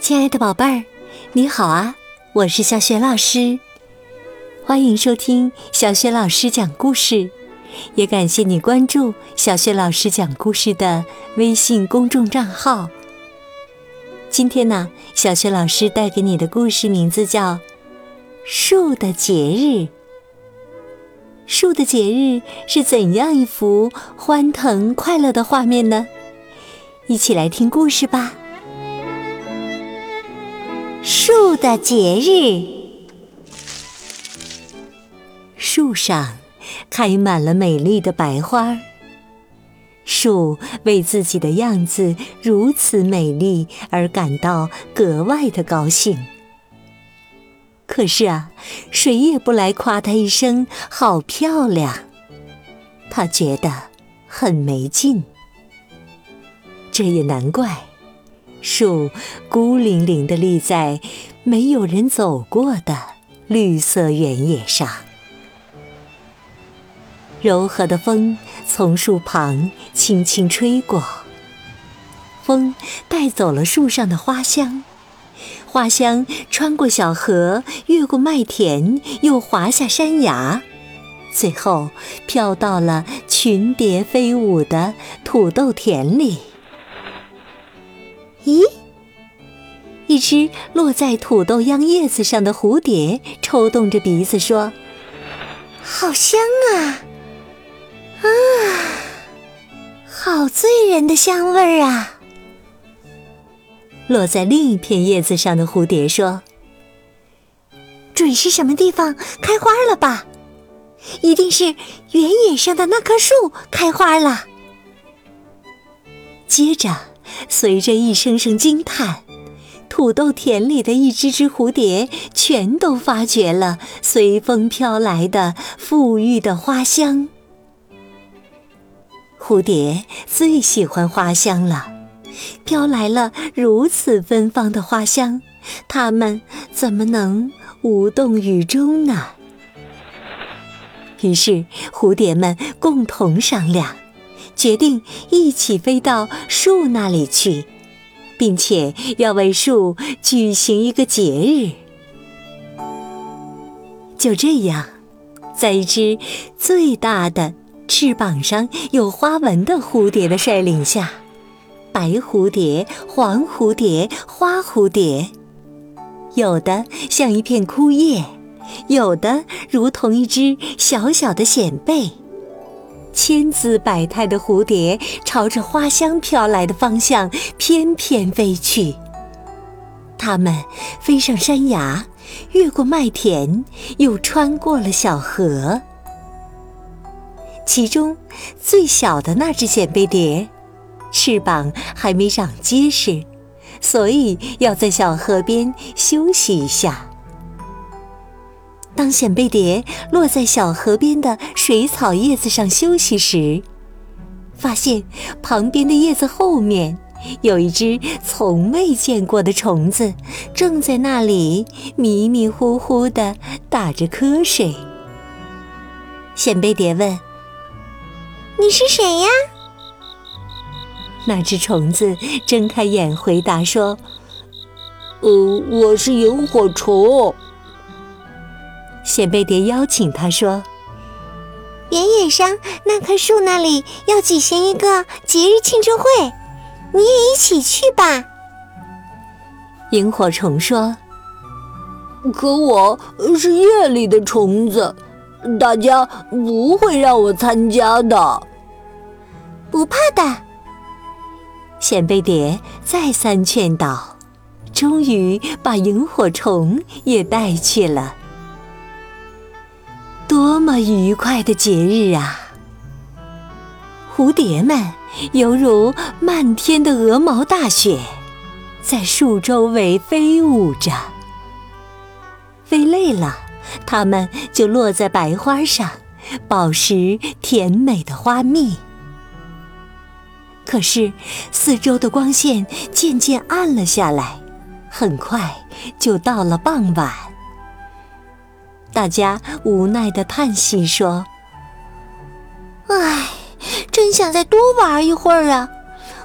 亲爱的宝贝儿，你好啊！我是小雪老师，欢迎收听小雪老师讲故事，也感谢你关注小雪老师讲故事的微信公众账号。今天呢，小雪老师带给你的故事名字叫《树的节日》。树的节日是怎样一幅欢腾快乐的画面呢？一起来听故事吧。树的节日，树上开满了美丽的白花。树为自己的样子如此美丽而感到格外的高兴。可是啊，谁也不来夸它一声“好漂亮”，它觉得很没劲。这也难怪。树孤零零地立在没有人走过的绿色原野上，柔和的风从树旁轻轻吹过，风带走了树上的花香，花香穿过小河，越过麦田，又滑下山崖，最后飘到了群蝶飞舞的土豆田里。咦，一只落在土豆秧叶子上的蝴蝶抽动着鼻子说：“好香啊，啊，好醉人的香味儿啊！”落在另一片叶子上的蝴蝶说：“准是什么地方开花了吧？一定是原野上的那棵树开花了。”接着。随着一声声惊叹，土豆田里的一只只蝴蝶全都发觉了随风飘来的馥郁的花香。蝴蝶最喜欢花香了，飘来了如此芬芳的花香，它们怎么能无动于衷呢？于是，蝴蝶们共同商量。决定一起飞到树那里去，并且要为树举行一个节日。就这样，在一只最大的、翅膀上有花纹的蝴蝶的率领下，白蝴蝶、黄蝴蝶、花蝴蝶，有的像一片枯叶，有的如同一只小小的藓贝。千姿百态的蝴蝶朝着花香飘来的方向翩翩飞去。它们飞上山崖，越过麦田，又穿过了小河。其中最小的那只藓贝蝶，翅膀还没长结实，所以要在小河边休息一下。当显贝蝶落在小河边的水草叶子上休息时，发现旁边的叶子后面有一只从未见过的虫子，正在那里迷迷糊糊地打着瞌睡。显贝蝶问：“你是谁呀？”那只虫子睁开眼回答说：“呃，我是萤火虫。”显贝蝶邀请他说：“原野上那棵树那里要举行一个节日庆祝会，你也一起去吧。”萤火虫说：“可我是夜里的虫子，大家不会让我参加的。”不怕的，显贝蝶再三劝导，终于把萤火虫也带去了。多么愉快的节日啊！蝴蝶们犹如漫天的鹅毛大雪，在树周围飞舞着。飞累了，它们就落在白花上，饱食甜美的花蜜。可是，四周的光线渐渐暗了下来，很快就到了傍晚。大家无奈的叹息说：“唉，真想再多玩一会儿啊！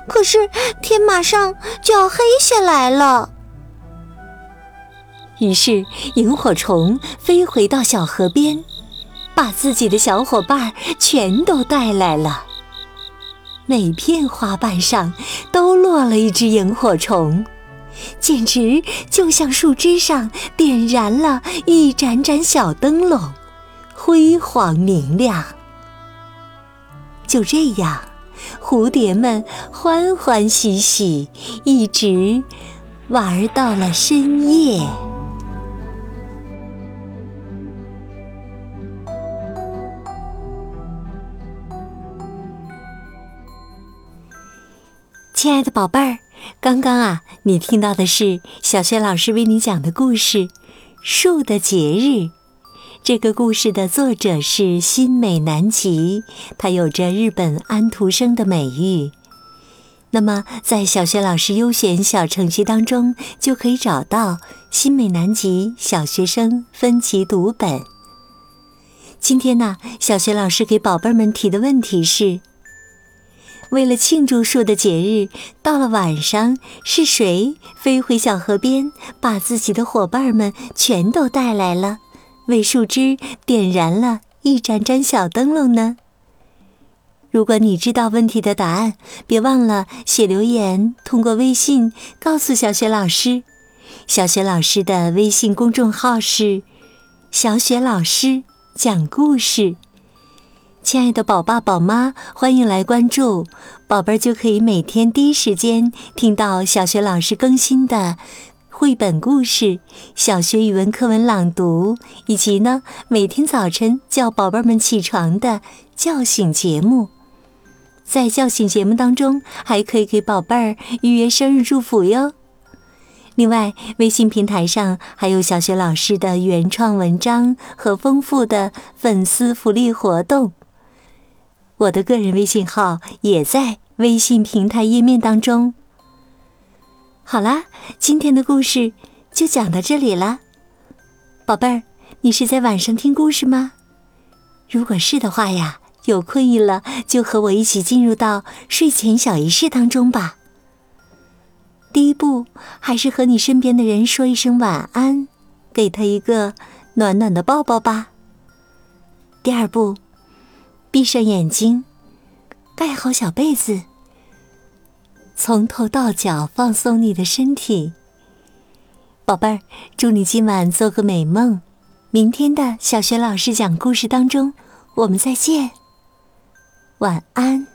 可是天马上就要黑下来了。”于是萤火虫飞回到小河边，把自己的小伙伴全都带来了。每片花瓣上都落了一只萤火虫，简直就像树枝上点燃了一盏盏小灯笼，辉煌明亮。就这样，蝴蝶们欢欢喜喜，一直玩到了深夜。亲爱的宝贝儿，刚刚啊，你听到的是小学老师为你讲的故事《树的节日》。这个故事的作者是新美南吉，他有着日本安徒生的美誉。那么，在小学老师优选小程序当中，就可以找到新美南吉小学生分级读本。今天呢，小学老师给宝贝们提的问题是。为了庆祝树的节日，到了晚上，是谁飞回小河边，把自己的伙伴们全都带来了，为树枝点燃了一盏盏小灯笼呢？如果你知道问题的答案，别忘了写留言，通过微信告诉小雪老师。小雪老师的微信公众号是“小雪老师讲故事”。亲爱的宝爸宝妈，欢迎来关注，宝贝儿就可以每天第一时间听到小学老师更新的绘本故事、小学语文课文朗读，以及呢每天早晨叫宝贝儿们起床的叫醒节目。在叫醒节目当中，还可以给宝贝儿预约生日祝福哟。另外，微信平台上还有小学老师的原创文章和丰富的粉丝福利活动。我的个人微信号也在微信平台页面当中。好啦，今天的故事就讲到这里了，宝贝儿，你是在晚上听故事吗？如果是的话呀，有困意了就和我一起进入到睡前小仪式当中吧。第一步，还是和你身边的人说一声晚安，给他一个暖暖的抱抱吧。第二步。闭上眼睛，盖好小被子，从头到脚放松你的身体。宝贝儿，祝你今晚做个美梦。明天的小学老师讲故事当中，我们再见。晚安。